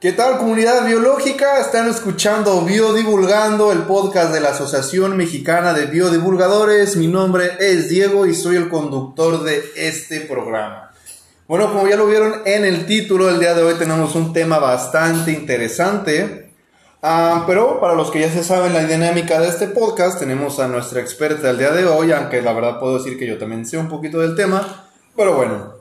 ¿Qué tal comunidad biológica? Están escuchando Biodivulgando, el podcast de la Asociación Mexicana de Biodivulgadores. Mi nombre es Diego y soy el conductor de este programa. Bueno, como ya lo vieron en el título, el día de hoy tenemos un tema bastante interesante. Ah, pero para los que ya se saben la dinámica de este podcast, tenemos a nuestra experta el día de hoy, aunque la verdad puedo decir que yo también sé un poquito del tema. Pero bueno,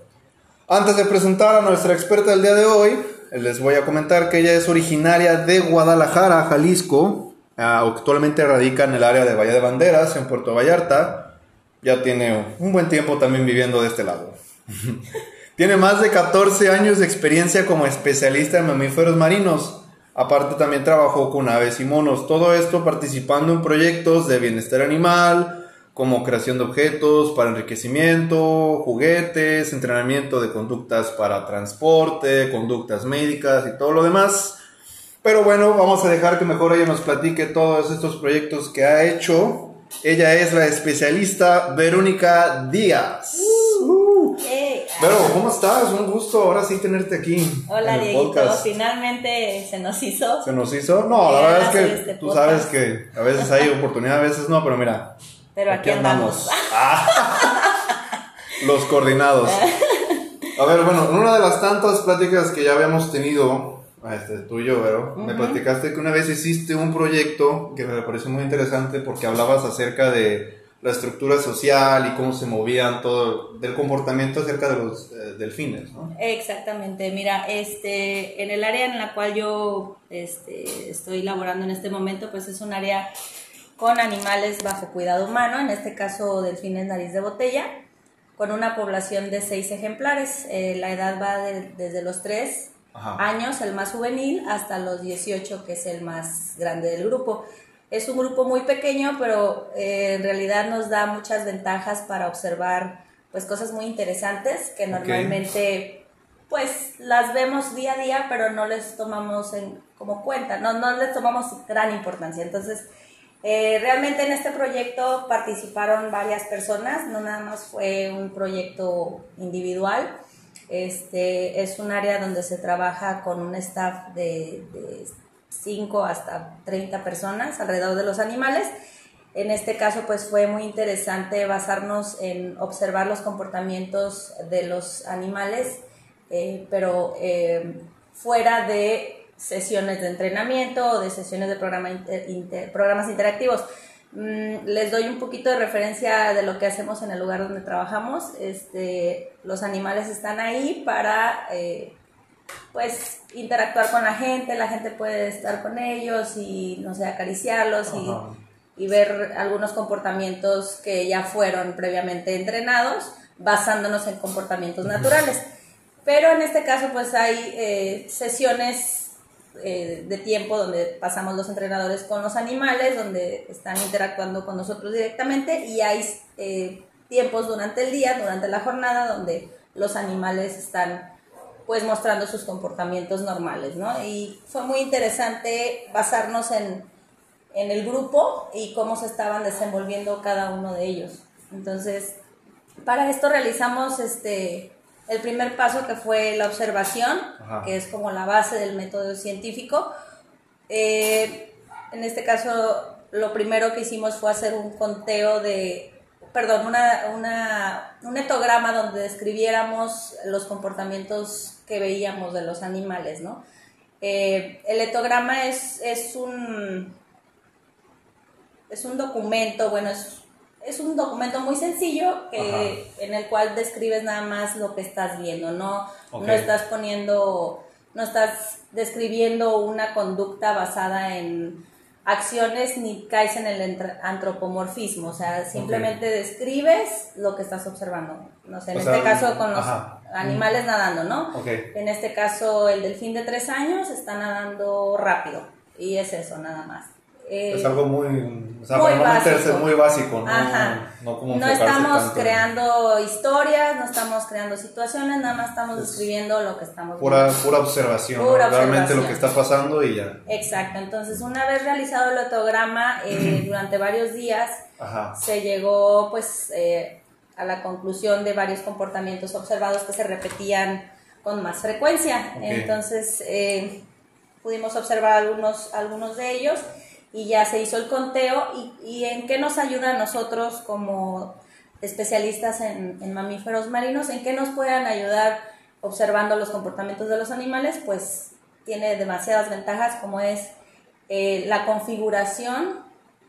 antes de presentar a nuestra experta del día de hoy, les voy a comentar que ella es originaria de Guadalajara, Jalisco. Ah, actualmente radica en el área de Bahía de Banderas, en Puerto Vallarta. Ya tiene un buen tiempo también viviendo de este lado. tiene más de 14 años de experiencia como especialista en mamíferos marinos. Aparte también trabajó con aves y monos. Todo esto participando en proyectos de bienestar animal, como creación de objetos para enriquecimiento, juguetes, entrenamiento de conductas para transporte, conductas médicas y todo lo demás. Pero bueno, vamos a dejar que mejor ella nos platique todos estos proyectos que ha hecho. Ella es la especialista Verónica Díaz. Uh, Pero, ¿cómo estás? Un gusto ahora sí tenerte aquí. Hola, Diego. Finalmente se nos hizo. ¿Se nos hizo? No, la verdad es que este tú sabes que a veces hay oportunidad, a veces no, pero mira, pero aquí, andamos. Ah. los coordinados. A ver, bueno, en una de las tantas pláticas que ya habíamos tenido, este, tú y yo, Vero, me platicaste que una vez hiciste un proyecto que me pareció muy interesante porque hablabas acerca de la estructura social y cómo se movían todo, del comportamiento acerca de los eh, delfines, ¿no? Exactamente, mira, este, en el área en la cual yo este, estoy laborando en este momento, pues es un área con animales bajo cuidado humano, en este caso delfines nariz de botella, con una población de seis ejemplares. Eh, la edad va desde los tres años, el más juvenil, hasta los 18, que es el más grande del grupo. Es un grupo muy pequeño, pero eh, en realidad nos da muchas ventajas para observar pues cosas muy interesantes que normalmente pues las vemos día a día, pero no les tomamos en, como cuenta, no, no les tomamos gran importancia. Entonces, eh, realmente en este proyecto participaron varias personas, no nada más fue un proyecto individual. Este, es un área donde se trabaja con un staff de, 5 hasta 30 personas alrededor de los animales. En este caso, pues fue muy interesante basarnos en observar los comportamientos de los animales, eh, pero eh, fuera de sesiones de entrenamiento o de sesiones de programa programas interactivos. Mm, les doy un poquito de referencia de lo que hacemos en el lugar donde trabajamos. Este, los animales están ahí para eh, pues interactuar con la gente, la gente puede estar con ellos y no sé, acariciarlos y, y, ver algunos comportamientos que ya fueron previamente entrenados basándonos en comportamientos naturales. Pero en este caso pues hay eh, sesiones eh, de tiempo donde pasamos los entrenadores con los animales, donde están interactuando con nosotros directamente y hay eh, tiempos durante el día, durante la jornada, donde los animales están pues mostrando sus comportamientos normales, ¿no? Y fue muy interesante basarnos en, en el grupo y cómo se estaban desenvolviendo cada uno de ellos. Entonces, para esto realizamos este el primer paso que fue la observación, que es como la base del método científico. Eh, en este caso, lo primero que hicimos fue hacer un conteo de, perdón, una, un etograma donde describiéramos los comportamientos que veíamos de los animales, ¿no? Eh, el etograma es, es un es un documento, bueno, es es un documento muy sencillo que, en el cual describes nada más lo que estás viendo, no, no estás poniendo, no estás describiendo una conducta basada en acciones ni caes en el antropomorfismo, o sea, simplemente describes lo que estás observando. No sé, en este caso con los animales nadando, ¿no? En este caso el delfín de tres años está nadando rápido y es eso, nada más es algo muy, o sea, muy básico. muy básico, ¿no? No, estamos creando historias, no estamos creando situaciones, nada más estamos describiendo lo que estamos pura, viendo. Pura observación, realmente lo que está pasando y ya. Exacto, entonces una vez realizado el otograma eh, durante varios días, se llegó pues eh, a la conclusión de varios comportamientos observados que se repetían con más frecuencia. Entonces, eh, pudimos observar algunos, algunos de ellos y ya se hizo el conteo. Y, y en qué nos ayuda a nosotros como especialistas en, en, mamíferos marinos, en qué nos puedan ayudar observando los comportamientos de los animales, pues tiene demasiadas ventajas como es eh, la configuración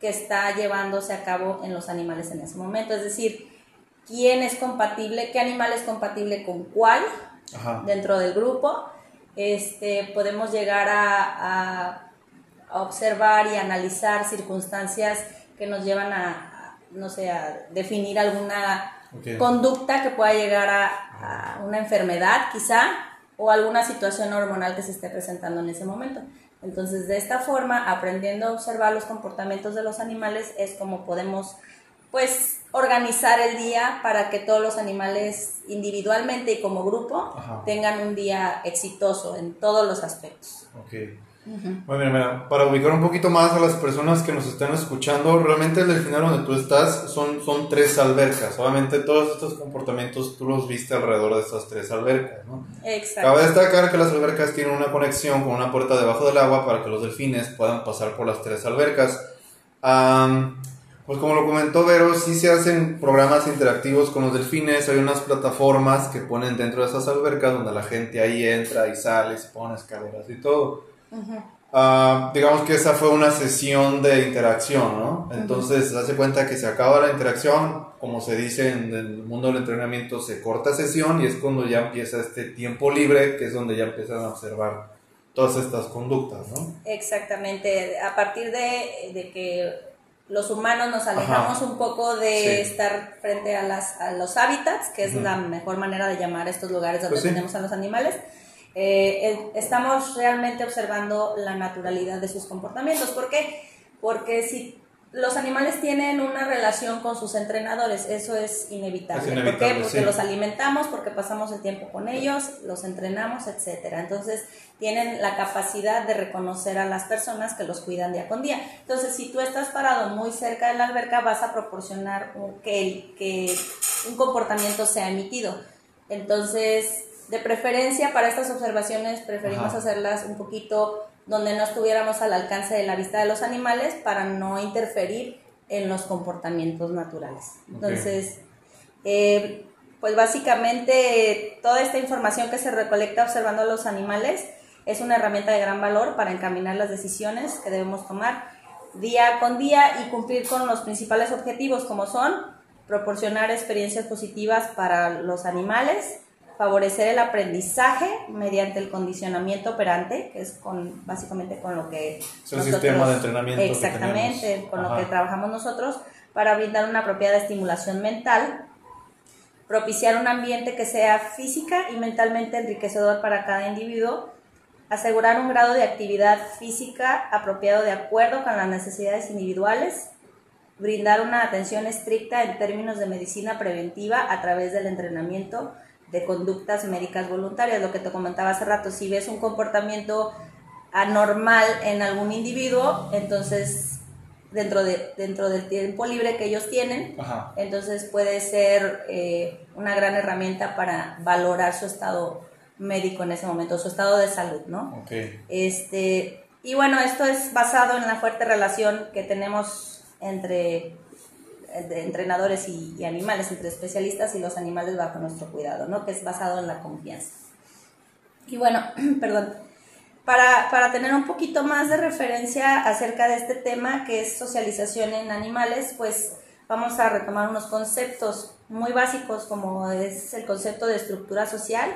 que está llevándose a cabo en los animales en ese momento, es decir, quién es compatible, qué animal es compatible con cuál dentro del grupo. Este, podemos llegar a, a, observar y analizar circunstancias que nos llevan a, no sé, a definir alguna conducta que pueda llegar a, una enfermedad quizá o alguna situación hormonal que se esté presentando en ese momento. Entonces, de esta forma, aprendiendo a observar los comportamientos de los animales es como podemos, pues, organizar el día para que todos los animales individualmente y como grupo tengan un día exitoso en todos los aspectos. Okay. Bueno, para ubicar un poquito más a las personas que nos están escuchando, realmente el delfinario donde tú estás son, son tres albercas. Obviamente todos estos comportamientos tú los viste alrededor de estas tres albercas, ¿no? Exacto. Cabe destacar que las albercas tienen una conexión con una puerta debajo del agua para que los delfines puedan pasar por las tres albercas. pues como lo comentó Vero, sí se hacen programas interactivos con los delfines, hay unas plataformas que ponen dentro de esas albercas donde la gente ahí entra y sale, se pone escaleras y todo. Ah, digamos que esa fue una sesión de interacción, ¿no? Entonces, se hace cuenta que se acaba la interacción, como se dice en el mundo del entrenamiento, se corta sesión y es cuando ya empieza este tiempo libre, que es donde ya empiezan a observar todas estas conductas, ¿no? Exactamente, a partir de, que los humanos nos alejamos un poco de estar frente a, las, a los hábitats, que es la mejor manera de llamar estos lugares donde pues tenemos a los animales, eh, estamos realmente observando la naturalidad de sus comportamientos. ¿Por qué? Porque si los animales tienen una relación con sus entrenadores, eso es inevitable. ¿Por qué? Porque los alimentamos, porque pasamos el tiempo con ellos, los entrenamos, etc. Entonces, tienen la capacidad de reconocer a las personas que los cuidan día con día. Entonces, si tú estás parado muy cerca de la alberca, vas a proporcionar que, que un comportamiento sea emitido. Entonces, de preferencia para estas observaciones preferimos hacerlas un poquito donde no estuviéramos al alcance de la vista de los animales para no interferir en los comportamientos naturales. Entonces, eh, pues básicamente toda esta información que se recolecta observando a los animales es una herramienta de gran valor para encaminar las decisiones que debemos tomar día con día y cumplir con los principales objetivos como son proporcionar experiencias positivas para los animales, favorecer el aprendizaje mediante el condicionamiento operante, que es con básicamente con lo que es un sistema de entrenamiento exactamente con lo que trabajamos nosotros para brindar una apropiada estimulación mental, propiciar un ambiente que sea física y mentalmente enriquecedor para cada individuo, asegurar un grado de actividad física apropiado de acuerdo con las necesidades individuales, brindar una atención estricta en términos de medicina preventiva a través del entrenamiento de conductas médicas voluntarias, lo que te comentaba hace rato, si ves un comportamiento anormal en algún individuo, entonces dentro, de, dentro del tiempo libre que ellos tienen, entonces puede ser eh, una gran herramienta para valorar su estado médico en ese momento, su estado de salud, ¿no? Este, y bueno, esto es basado en la fuerte relación que tenemos entre de entrenadores y, animales, entre especialistas y los animales bajo nuestro cuidado, ¿no? Que es basado en la confianza. Y bueno, perdón, para, para, tener un poquito más de referencia acerca de este tema que es socialización en animales, pues vamos a retomar unos conceptos muy básicos como es el concepto de estructura social.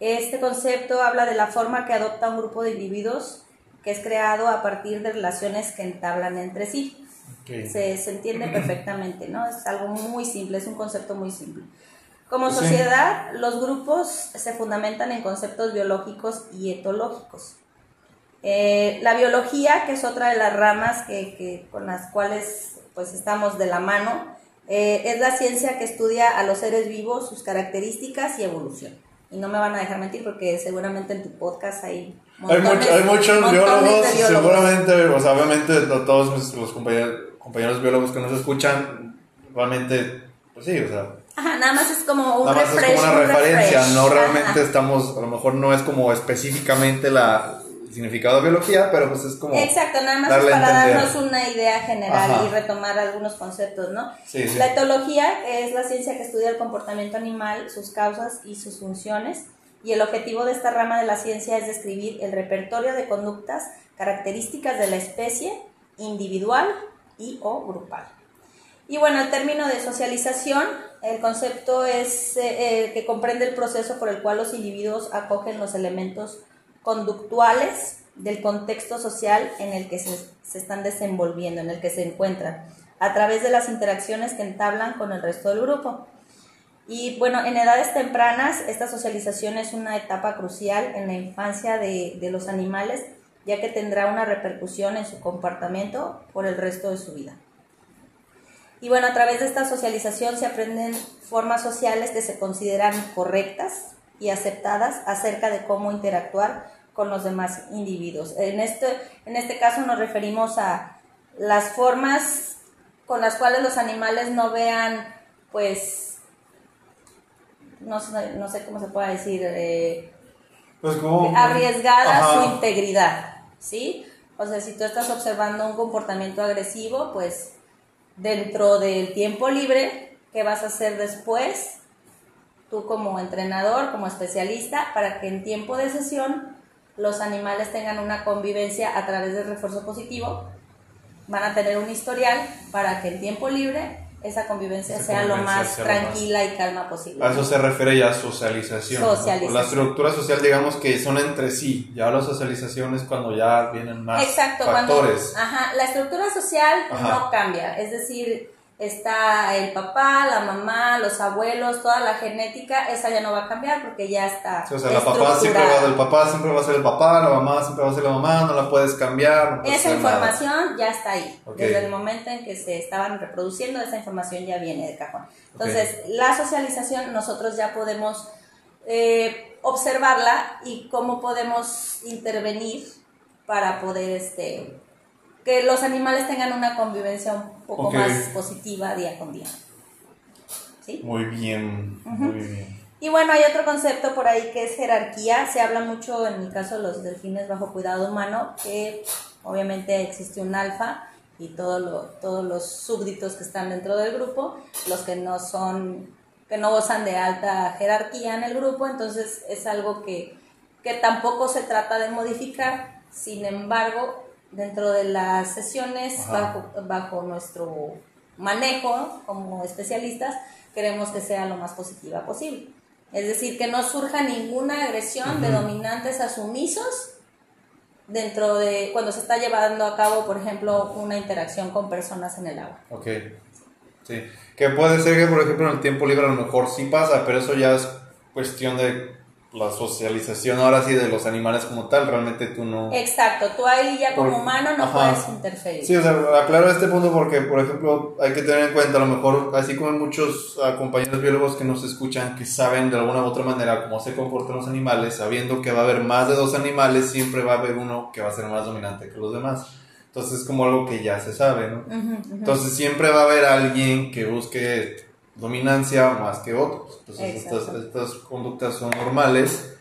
Este concepto habla de la forma que adopta un grupo de individuos que es creado a partir de relaciones que entablan entre sí. Se, se, entiende perfectamente, ¿no? Es algo muy simple, es un concepto muy simple. Como sociedad, los grupos se fundamentan en conceptos biológicos y etológicos. Eh, la biología, que es otra de las ramas que, que con las cuales pues estamos de la mano, eh, es la ciencia que estudia a los seres vivos, sus características y evolución. Y no me van a dejar mentir porque seguramente en tu podcast hay hay, hay, muchos biólogos, seguramente, o sea, obviamente todos los compañeros, compañeros biólogos que nos escuchan, realmente, pues sí, o sea. Ajá, nada más es como un nada más es como una referencia, no realmente estamos, a lo mejor no es como específicamente la significado de biología, pero pues es como... Exacto, nada más es para darnos una idea general y retomar algunos conceptos, ¿no? Sí, La etología es la ciencia que estudia el comportamiento animal, sus causas y sus funciones, y el objetivo de esta rama de la ciencia es describir el repertorio de conductas características de la especie individual y o grupal. Y bueno, el término de socialización, el concepto es eh, que comprende el proceso por el cual los individuos acogen los elementos conductuales del contexto social en el que se, se, están desenvolviendo, en el que se encuentran, a través de las interacciones que entablan con el resto del grupo. Y bueno, en edades tempranas, esta socialización es una etapa crucial en la infancia de, de los animales, ya que tendrá una repercusión en su comportamiento por el resto de su vida. Y bueno, a través de esta socialización se aprenden formas sociales que se consideran correctas y aceptadas acerca de cómo interactuar con los demás individuos. En este, en este caso nos referimos a las formas con las cuales los animales no vean, pues, no, no sé cómo se puede decir, eh, pues arriesgada su integridad, ¿sí? O sea, si tú estás observando un comportamiento agresivo, pues dentro del tiempo libre, ¿qué vas a hacer después? Tú como entrenador, como especialista, para que en tiempo de sesión los animales tengan una convivencia a través del refuerzo positivo, van a tener un historial para que en tiempo libre esa convivencia sea lo más tranquila y calma posible. A eso se refiere ya socialización. Socialización. La estructura social, digamos que son entre sí. Ya la socialización es cuando ya vienen más Exacto, factores. ajá, la estructura social no cambia. Es decir, está el papá, la mamá, los abuelos, toda la genética, esa ya no va a cambiar porque ya está. o sea, la papá siempre va, el papá siempre va a ser el papá, la mamá siempre va a ser la mamá, no la puedes cambiar. esa información ya está ahí. Desde el momento en que se estaban reproduciendo, esa información ya viene de cajón. Entonces, la socialización nosotros ya podemos eh, observarla y cómo podemos intervenir para poder este que los animales tengan una convivencia un poco más positiva día con día. ¿Sí? Muy bien, muy bien. Y bueno, hay otro concepto por ahí que es jerarquía. Se habla mucho, en mi caso, los delfines bajo cuidado humano, que obviamente existe un alfa y todo lo, todos los súbditos que están dentro del grupo, los que no son, que no gozan de alta jerarquía en el grupo, entonces es algo que, que tampoco se trata de modificar. Sin embargo, dentro de las sesiones, bajo, bajo nuestro manejo como especialistas, queremos que sea lo más positiva posible. Es decir, que no surja ninguna agresión de dominantes a sumisos dentro de cuando se está llevando a cabo, por ejemplo, una interacción con personas en el agua. Ok. Sí. Que puede ser que, por ejemplo, en el tiempo libre a lo mejor sí pasa, pero eso ya es cuestión de la socialización ahora sí de los animales como tal, realmente tú no... Exacto, tú ahí ya como humano no puedes interferir. Sí, o sea, aclaro este punto porque, por ejemplo, hay que tener en cuenta, a lo mejor, así como hay muchos uh, compañeros biólogos que nos escuchan, que saben de alguna u otra manera cómo se comportan los animales, sabiendo que va a haber más de dos animales, siempre va a haber uno que va a ser más dominante que los demás. Entonces es como algo que ya se sabe, ¿no? Entonces siempre va a haber alguien que busque dominancia más que otros. Entonces estas, estas, conductas son normales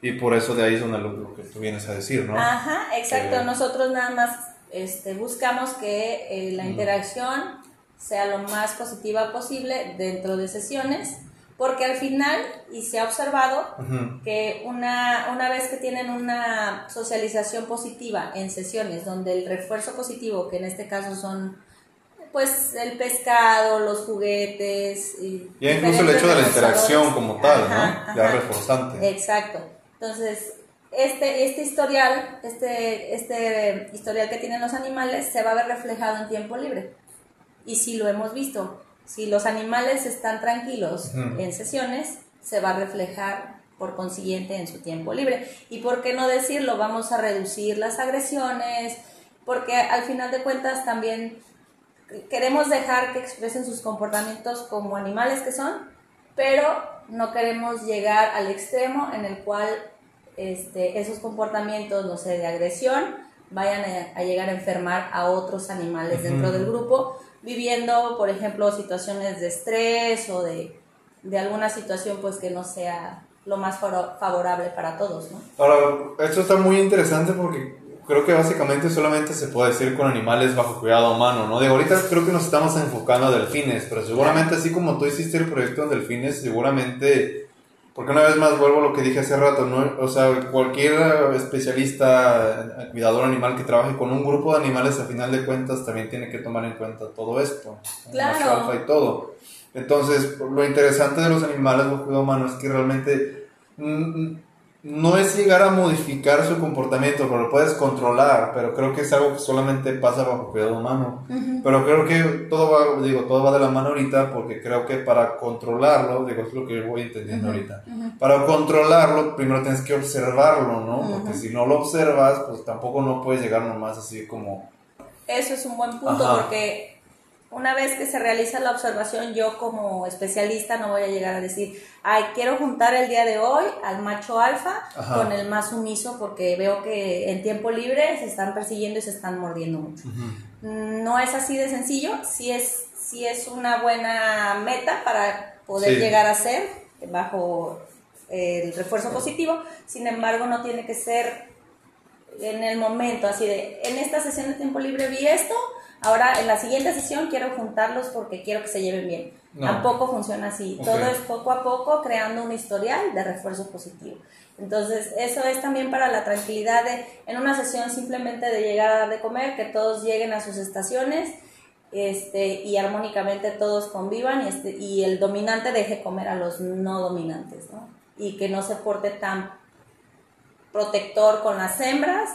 y por eso de ahí es donde lo, que tú vienes a decir, ¿no? Ajá, exacto. Nosotros nada más este, buscamos que eh, la interacción sea lo más positiva posible dentro de sesiones. Porque al final, y se ha observado, que una, una vez que tienen una socialización positiva en sesiones donde el refuerzo positivo, que en este caso son pues el pescado, los juguetes. Y ya incluso el hecho de la interacción como tal, ¿no? Ya reforzante. Exacto. Entonces, este, este historial, este, este historial que tienen los animales se va a ver reflejado en tiempo libre. Y si lo hemos visto, si los animales están tranquilos en sesiones, se va a reflejar por consiguiente en su tiempo libre. Y por qué no decirlo, vamos a reducir las agresiones, porque al final de cuentas también queremos dejar que expresen sus comportamientos como animales que son, pero no queremos llegar al extremo en el cual este, esos comportamientos, no sé, de agresión, vayan a, llegar a enfermar a otros animales dentro del grupo, viviendo, por ejemplo, situaciones de estrés o de, de alguna situación pues que no sea lo más favorable para todos, ¿no? Ahora, esto está muy interesante porque creo que básicamente solamente se puede decir con animales bajo cuidado humano, ¿no? De ahorita creo que nos estamos enfocando a delfines, pero seguramente así como tú hiciste el proyecto en delfines, seguramente, porque una vez más vuelvo a lo que dije hace rato, ¿no? O sea, cualquier especialista, cuidador animal que trabaje con un grupo de animales, a final de cuentas también tiene que tomar en cuenta todo esto, claro. alfa y todo. Entonces, lo interesante de los animales bajo cuidado humano es que realmente mm, no es llegar a modificar su comportamiento, pero lo puedes controlar, pero creo que es algo que solamente pasa bajo cuidado humano. Pero creo que todo va, digo, todo va de la mano ahorita, porque creo que para controlarlo, digo, es lo que voy entendiendo ahorita, para controlarlo primero tienes que observarlo, ¿no? Porque si no lo observas, pues tampoco no puedes llegar nomás así como... Eso es un buen punto, porque una vez que se realiza la observación, yo como especialista no voy a llegar a decir, ay, quiero juntar el día de hoy al macho alfa con el más sumiso porque veo que en tiempo libre se están persiguiendo y se están mordiendo mucho. No es así de sencillo, sí es, sí es una buena meta para poder llegar a ser bajo el refuerzo positivo, sin embargo no tiene que ser en el momento, así de, en esta sesión de tiempo libre vi esto, Ahora, en la siguiente sesión quiero juntarlos porque quiero que se lleven bien. Tampoco funciona así. Todo es poco a poco creando un historial de refuerzo positivo. Entonces, eso es también para la tranquilidad de, en una sesión simplemente de llegar a dar de comer, que todos lleguen a sus estaciones este, y armónicamente todos convivan y, este, y el dominante deje comer a los no dominantes, ¿no? Y que no se porte tan protector con las hembras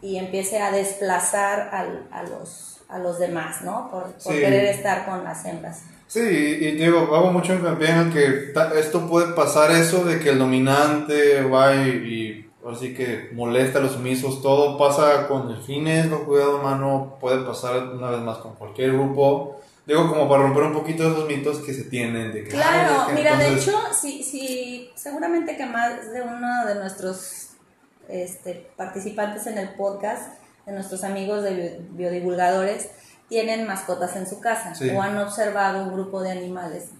y empiece a desplazar al, a los a los demás, ¿no? Por, querer estar con las hembras. Sí, y digo, hago mucho hincapié en que esto puede pasar eso de que el dominante va y, así que molesta a los sumisos, todo pasa con delfines, con cuidado humano, puede pasar una vez más con cualquier grupo. Digo, como para romper un poquito esos mitos que se tienen de que... Claro, mira, de hecho, sí, sí, seguramente que más de uno de nuestros este, participantes en el podcast de nuestros amigos de biodivulgadores tienen mascotas en su casa o han observado un grupo de animales.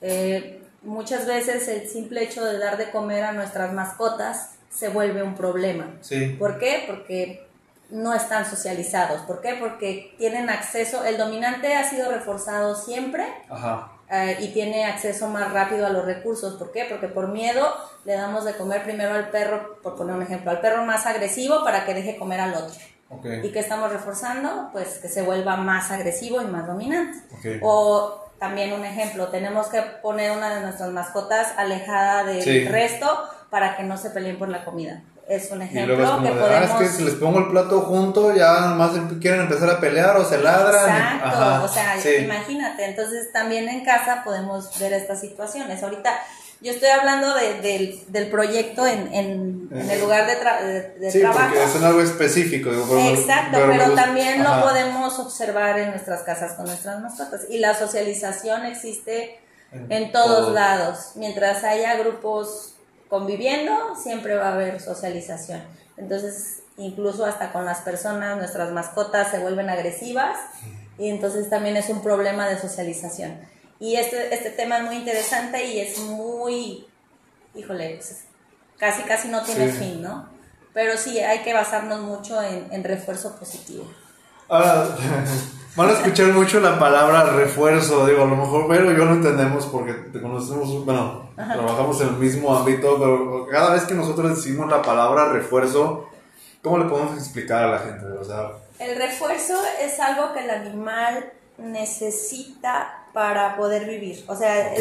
Eh, muchas veces el simple hecho de dar de comer a nuestras mascotas se vuelve un problema. ¿Por qué? Porque no están socializados. ¿Por qué? Porque tienen acceso, el dominante ha sido reforzado siempre eh, y tiene acceso más rápido a los recursos. ¿Por qué? Porque por miedo le damos de comer primero al perro, por poner un ejemplo, al perro más agresivo para que deje comer al otro. ¿Y que estamos reforzando? Pues que se vuelva más agresivo y más dominante. O también un ejemplo, tenemos que poner una de nuestras mascotas alejada del resto para que no se peleen por la comida. Es un ejemplo que ah, podemos... es que si les pongo el plato junto, ya más em, quieren empezar a pelear o se ladran. Exacto, o sea, imagínate. Entonces también en casa podemos ver estas situaciones. Ahorita yo estoy hablando de, del proyecto en, en, el lugar de, de, sí, trabajo. Porque es algo específico. Exacto, pero, también lo podemos observar en nuestras casas con nuestras mascotas. Y la socialización existe en, todos lados. Mientras haya grupos conviviendo, siempre va a haber socialización. Entonces, incluso hasta con las personas, nuestras mascotas se vuelven agresivas y entonces también es un problema de socialización. Y este, este tema es muy interesante y es muy, híjole, pues, casi casi no tiene fin, ¿no? Pero sí, hay que basarnos mucho en, refuerzo positivo. Ahora, van a escuchar mucho la palabra refuerzo, digo, a lo mejor, pero yo lo entendemos porque te conocemos, bueno, trabajamos en el mismo ámbito, pero cada vez que nosotros decimos la palabra refuerzo, ¿cómo le podemos explicar a la gente? O sea, el refuerzo es algo que el animal necesita para poder vivir. O sea,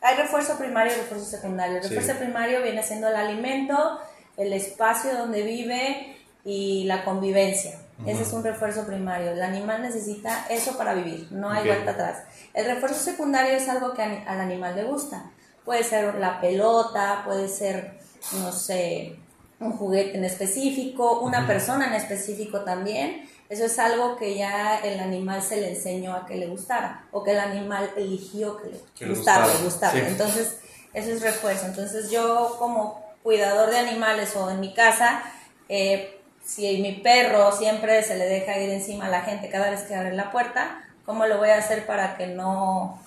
hay refuerzo primario y refuerzo secundario. El refuerzo primario viene siendo el alimento, el espacio donde vive y la convivencia. Ese es un refuerzo primario. El animal necesita eso para vivir, no hay vuelta atrás. El refuerzo secundario es algo que al animal le gusta. Puede ser la pelota, puede ser, no sé, un juguete en específico, una persona en específico también. Eso es algo que ya el animal se le enseñó a que le gustara o que el animal eligió que le gustara, le gustara. Entonces, eso es refuerzo. Entonces, yo como cuidador de animales o en mi casa, eh, si mi perro siempre se le deja ir encima a la gente cada vez que abre la puerta, ¿cómo lo voy a hacer para que no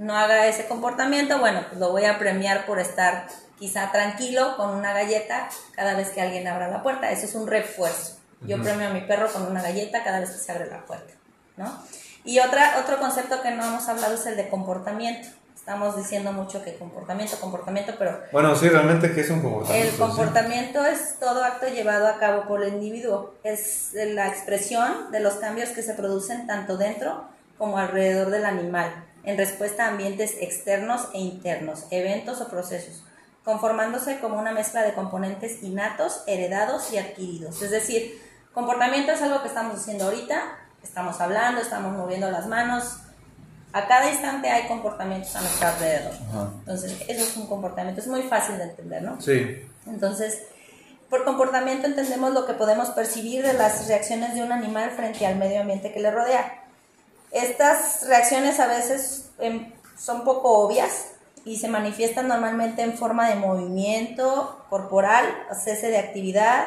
no haga ese comportamiento, bueno, pues lo voy a premiar por estar quizá tranquilo con una galleta cada vez que alguien abra la puerta. Eso es un refuerzo. Yo premio a mi perro con una galleta cada vez que se abre la puerta, ¿no? Y otra, otro concepto que no hemos hablado es el de comportamiento. Estamos diciendo mucho que comportamiento, comportamiento, pero... Bueno, sí, realmente, ¿qué es un comportamiento? El comportamiento es todo acto llevado a cabo por el individuo. Es la expresión de los cambios que se producen tanto dentro como alrededor del animal, en respuesta a ambientes externos e internos, eventos o procesos, conformándose como una mezcla de componentes innatos, heredados y adquiridos. Es decir, comportamiento es algo que estamos haciendo ahorita, estamos hablando, estamos moviendo las manos, a cada instante hay comportamientos a nuestro alrededor. Entonces, eso es un comportamiento, es muy fácil de entender, ¿no? Sí. Entonces, por comportamiento entendemos lo que podemos percibir de las reacciones de un animal frente al medio ambiente que le rodea. Estas reacciones a veces em, son poco obvias y se manifiestan normalmente en forma de movimiento corporal, cese de actividad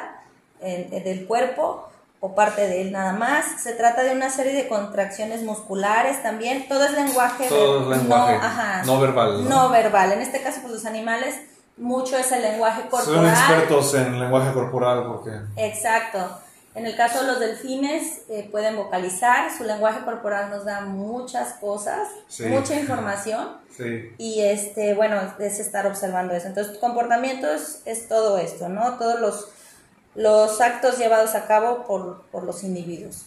del cuerpo o parte de él nada más. Se trata de una serie de contracciones musculares también. Todo es lenguaje, no, verbal. ¿no? verbal. En este caso, pues los animales, mucho es el lenguaje corporal. Son expertos en lenguaje corporal porque... Exacto. En el caso de los delfines, eh, pueden vocalizar, su lenguaje corporal nos da muchas cosas, mucha información. Y este, bueno, es estar observando eso. Entonces, comportamiento es todo esto, ¿no? Todos los los actos llevados a cabo por, los individuos.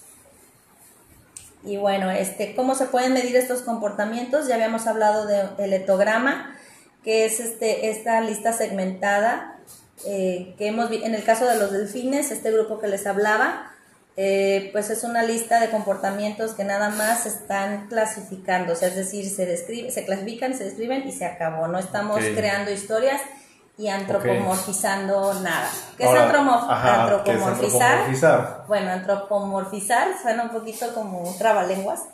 Y bueno, este, ¿cómo se pueden medir estos comportamientos? Ya habíamos hablado del etograma, que es este, esta lista segmentada eh, que hemos en el caso de los delfines, este grupo que les hablaba, eh, pues es una lista de comportamientos que nada más están clasificando, es decir, se describe, se clasifican, se describen y se acabó. No estamos creando historias y antropomorfizando nada. ¿Qué es, antropomorfizar? Bueno, antropomorfizar suena un poquito como un trabalenguas,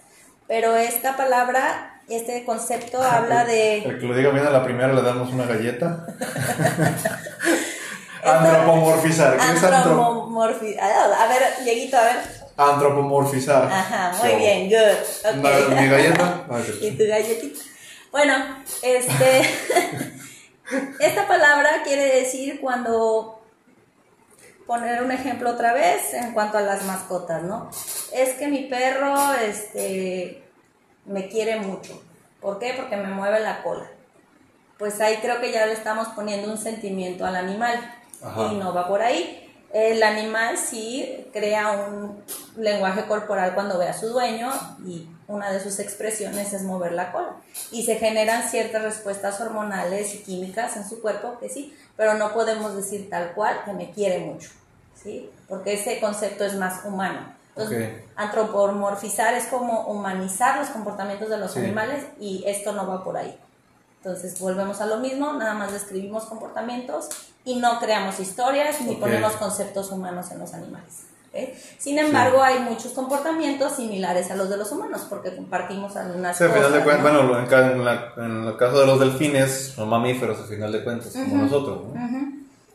pero esta palabra, este concepto habla de... El que lo diga bien a la primera le damos una galleta. antropomorfizar. ¿Qué es antropomorfizar? A ver, Dieguito, a ver. Antropomorfizar. Ajá, muy bien, good. Okay. ¿Mi galleta? y tu galletita. Bueno, este... Esta palabra quiere decir cuando poner un ejemplo otra vez en cuanto a las mascotas, ¿no? Es que mi perro este me quiere mucho. ¿Por qué? Porque me mueve la cola. Pues ahí creo que ya le estamos poniendo un sentimiento al animal y no va por ahí. El animal sí crea un lenguaje corporal cuando ve a su dueño y una de sus expresiones es mover la cola. Y se generan ciertas respuestas hormonales y químicas en su cuerpo que sí, pero no podemos decir tal cual que me quiere mucho, ¿sí? Porque ese concepto es más humano. Entonces, antropomorfizar es como humanizar los comportamientos de los animales y esto no va por ahí. Entonces, volvemos a lo mismo, nada más describimos comportamientos y no creamos historias ni ponemos conceptos humanos en los animales. Sin embargo, hay muchos comportamientos similares a los de los humanos, porque compartimos algunas sí, cosas. Final de cuentas, bueno, en, el caso de los delfines, son mamíferos, al final de cuentas, como nosotros.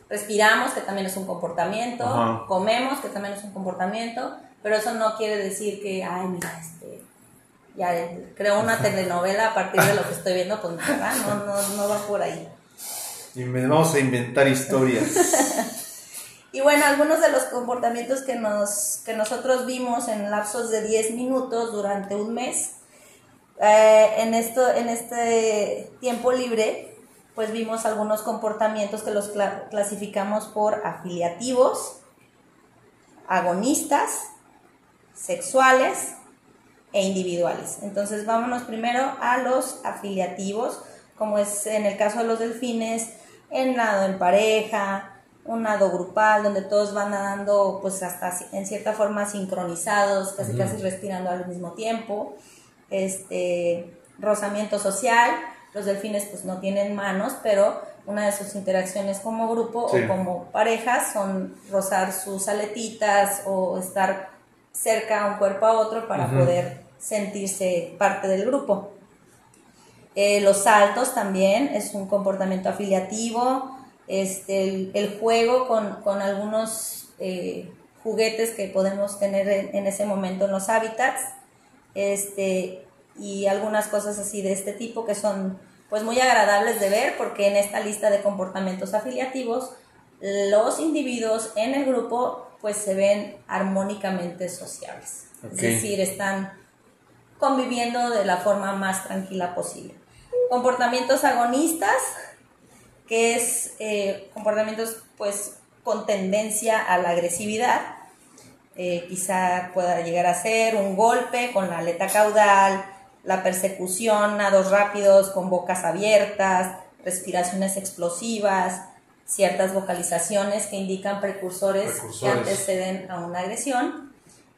Respiramos, que también es un comportamiento, comemos, que también es un comportamiento, pero eso no quiere decir que, ay, mira, ya creo una telenovela a partir de lo que estoy viendo, pues no, no, no va por ahí. Y vamos a inventar historias. Y bueno, algunos de los comportamientos que, nos, que nosotros vimos en lapsos de 10 minutos durante un mes, eh, en, esto, en este tiempo libre, pues vimos algunos comportamientos que los clasificamos por afiliativos, agonistas, sexuales e individuales. Entonces vámonos primero a los afiliativos, como es en el caso de los delfines, en nado en pareja, un nado grupal donde todos van nadando pues hasta en cierta forma sincronizados, casi casi respirando al mismo tiempo. Este rozamiento social, los delfines pues no tienen manos, pero una de sus interacciones como grupo o como parejas son rozar sus aletitas o estar cerca un cuerpo a otro para poder sentirse parte del grupo. Eh, los saltos también es un comportamiento afiliativo, este, el, juego con, algunos eh, juguetes que podemos tener en, ese momento en los hábitats, este, y algunas cosas así de este tipo que son pues muy agradables de ver porque en esta lista de comportamientos afiliativos los individuos en el grupo pues se ven armónicamente sociables. Es decir, están conviviendo de la forma más tranquila posible. Comportamientos agonistas, que es eh, comportamientos pues con tendencia a la agresividad. Eh, quizá pueda llegar a ser un golpe con la aleta caudal, la persecución, nados rápidos con bocas abiertas, respiraciones explosivas, ciertas vocalizaciones que indican precursores, que anteceden a una agresión.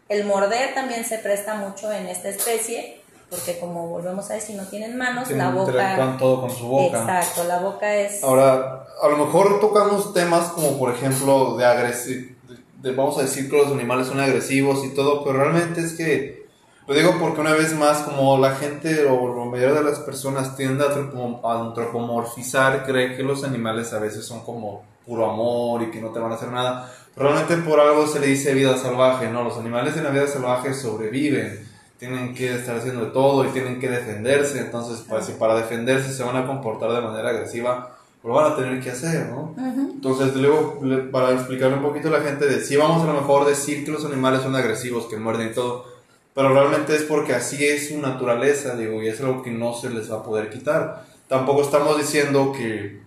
El morder también se presta mucho en esta especie, porque como volvemos a decir, no tienen manos, la boca... todo con su boca. Exacto, la boca es... Ahora, a lo mejor tocamos temas como por ejemplo de agresividad, vamos a decir que los animales son agresivos y todo, pero realmente es que lo digo porque una vez más, como la gente o la mayoría de las personas tiende a antropomorfizar, cree que los animales a veces son como puro amor y que no te van a hacer nada. Realmente por algo se le dice vida salvaje, ¿no? Los animales en la vida salvaje sobreviven, tienen que estar haciendo de todo y tienen que defenderse. Entonces, pues, si para defenderse se van a comportar de manera agresiva, lo van a tener que hacer, ¿no? Entonces, luego, para explicarle un poquito a la gente, de, si vamos a lo mejor decir que los animales son agresivos, que muerden y todo, pero realmente es porque así es su naturaleza, digo, y es algo que no se les va a poder quitar. Tampoco estamos diciendo que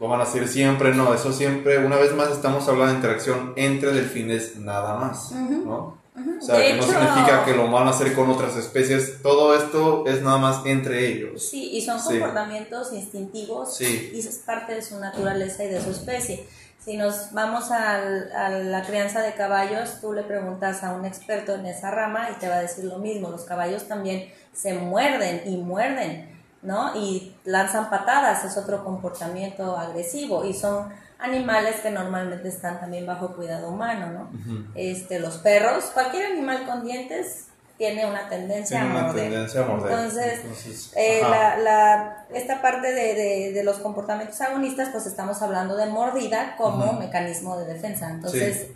lo van a hacer siempre, no, eso siempre, una vez más estamos hablando de interacción entre delfines nada más, ¿no? O sea, que no significa que lo van a hacer con otras especies, todo esto es nada más entre ellos. Sí, y son comportamientos instintivos sí. y es parte de su naturaleza y de su especie. Si nos vamos a la crianza de caballos, tú le preguntas a un experto en esa rama y te va a decir lo mismo. Los caballos también se muerden y muerden, ¿no? Y lanzan patadas, es otro comportamiento agresivo y son animales que normalmente están también bajo cuidado humano, ¿no? este, los perros, cualquier animal con dientes tiene una tendencia, a, morder. Entonces, eh, la, esta parte de, de, los comportamientos agonistas, pues estamos hablando de mordida como mecanismo de defensa. Entonces,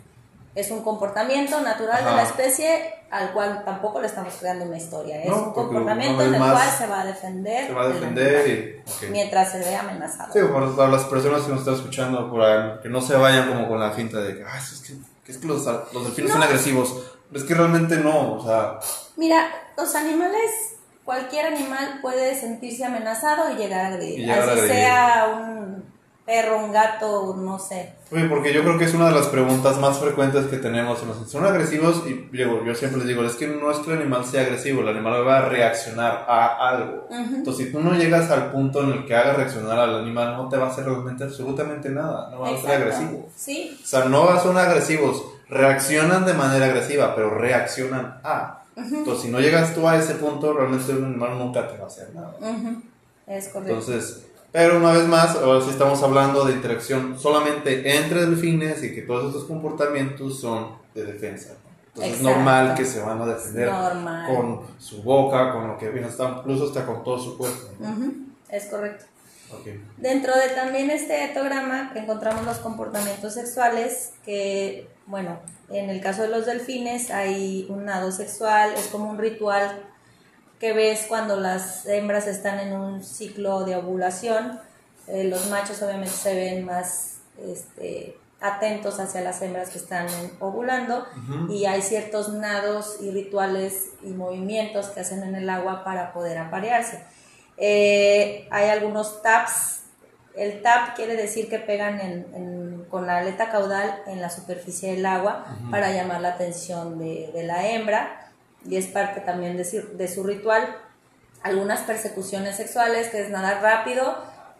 es un comportamiento natural de la especie al cual tampoco le estamos creando una historia. Es un comportamiento en el cual se va a defender. Se va a defender mientras se ve amenazado. Sí, para, las personas que nos están escuchando, por ahí, que no se vayan como con la finta de que, es que, es que los, los delfines son agresivos es que realmente no, o sea... Mira, los animales, cualquier animal puede sentirse amenazado y llegar a agredir. Así sea un perro, un gato, no sé. Oye, porque yo creo que es una de las preguntas más frecuentes que tenemos. ¿Son agresivos? Y yo, yo siempre les digo, es que no es que el animal sea agresivo, el animal va a reaccionar a algo. Entonces, si tú no llegas al punto en el que haga reaccionar al animal, no te va a hacer realmente absolutamente nada. No va a ser agresivo. Sí. O sea, no son agresivos reaccionan de manera agresiva, pero reaccionan a. Entonces, si no llegas tú a ese punto, realmente un animal nunca te va a hacer nada. Es correcto. Entonces, pero una vez más, ahora sí estamos hablando de interacción solamente entre delfines y que todos estos comportamientos son de defensa. Entonces es normal que se van a defender con su boca, con lo que viene, incluso hasta con todo su cuerpo. Es correcto. Dentro de también este etograma encontramos los comportamientos sexuales que, bueno, en el caso de los delfines hay un nado sexual, es como un ritual que ves cuando las hembras están en un ciclo de ovulación. Eh, los machos obviamente se ven más este, atentos hacia las hembras que están ovulando y hay ciertos nados y rituales y movimientos que hacen en el agua para poder aparearse. Eh, hay algunos taps. El tap quiere decir que pegan con la aleta caudal en la superficie del agua para llamar la atención de, la hembra y es parte también de su, ritual. Algunas persecuciones sexuales, que es nadar rápido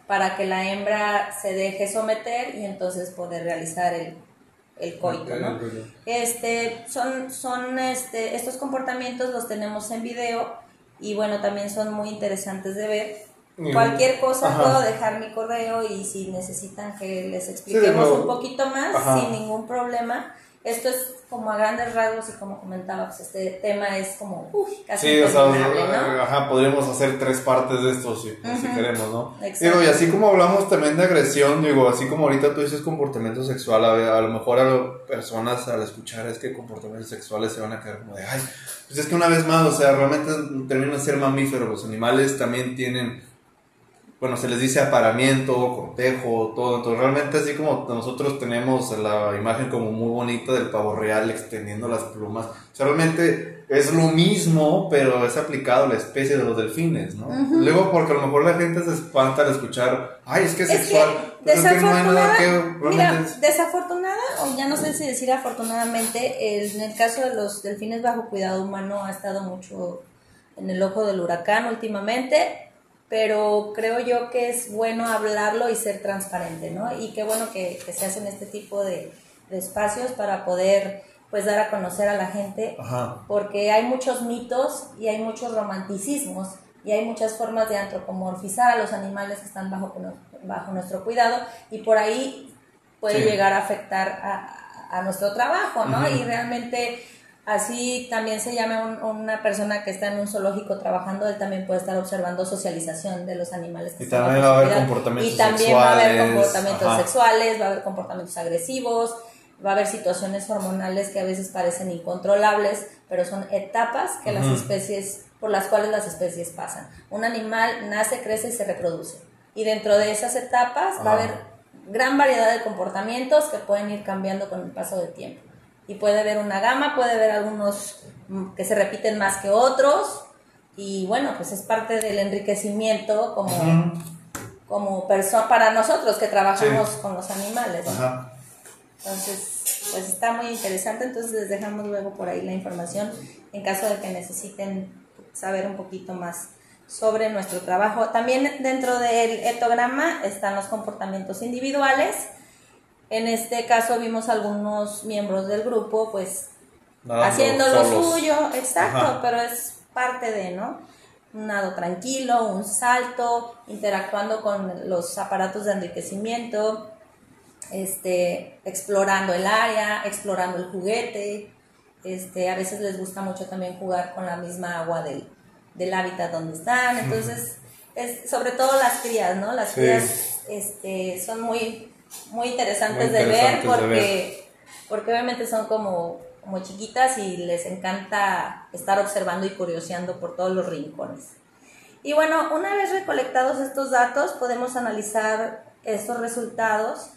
para que la hembra se deje someter y entonces poder realizar el, el coito, ¿no? Este, son, son este, estos comportamientos los tenemos en video y bueno, también son muy interesantes de ver. Cualquier cosa puedo dejar mi correo y si necesitan que les expliquemos un poquito más, sin ningún problema. Esto es como a grandes rasgos y como comentaba, pues este tema es como, uy, casi Sí, o sea, ¿no? ajá, podríamos hacer tres partes de esto si, si Ujú. queremos, ¿no? Exacto. Digo, y así como hablamos también de agresión, digo, así como ahorita tú dices comportamiento sexual, a, a lo mejor a personas al escuchar es que comportamientos sexuales se van a quedar como de, ay, pues es que una vez más, o sea, realmente terminan de ser mamíferos, los animales también tienen, bueno, se les dice aparamiento, cortejo, todo, entonces realmente así como nosotros tenemos la imagen como muy bonita del pavo real extendiendo las plumas, o sea, realmente es lo mismo, pero es aplicado a la especie de los delfines, ¿no? Luego porque a lo mejor la gente se espanta al escuchar, ay, es que es sexual, que no desafortunada, que mira, es- desafortunada, o ya no sé si decir afortunadamente, en el caso de los delfines bajo cuidado humano ha estado mucho en el ojo del huracán últimamente, pero creo yo que es bueno hablarlo y ser transparente, ¿no? Y qué bueno que, que se hacen este tipo de, de espacios para poder pues dar a conocer a la gente Ajá. porque hay muchos mitos y hay muchos romanticismos y hay muchas formas de antropomorfizar a los animales que están bajo, bajo nuestro cuidado y por ahí puede Sí. llegar a afectar a, a nuestro trabajo, ¿no? Y realmente así también se llama un- una persona que está en un zoológico trabajando, él también puede estar observando socialización de los animales. que Y están también va a haber comportamientos Y también va a haber sexuales, comportamientos ajá. sexuales, va a haber comportamientos agresivos, va a haber situaciones hormonales que a veces parecen incontrolables, pero son etapas que las especies, por las cuales las especies pasan. Un animal nace, crece y se reproduce. Y dentro de esas etapas va a haber gran variedad de comportamientos que pueden ir cambiando con el paso del tiempo. Y puede haber una gama, puede haber algunos mm, que se repiten más que otros. Y bueno, pues es parte del enriquecimiento como, como persona para nosotros que trabajamos Sí. con los animales. Entonces, pues está muy interesante. Entonces les dejamos luego por ahí la información en caso de que necesiten saber un poquito más sobre nuestro trabajo. También dentro del etograma están los comportamientos individuales. En este caso vimos algunos miembros del grupo, pues haciendo lo solos. suyo, exacto, Ajá. pero es parte de, ¿no? Un nado tranquilo, un salto, interactuando con los aparatos de enriquecimiento, este, explorando el área, explorando el juguete, este, a veces les gusta mucho también jugar con la misma agua del, del hábitat donde están, entonces, es, sobre todo las crías, ¿no? Las Sí. crías este, son muy, muy interesantes, Muy de ver interesantes de porque, porque obviamente son como, como chiquitas y les encanta estar observando y curioseando por todos los rincones. Y bueno, una vez recolectados estos datos, podemos analizar estos resultados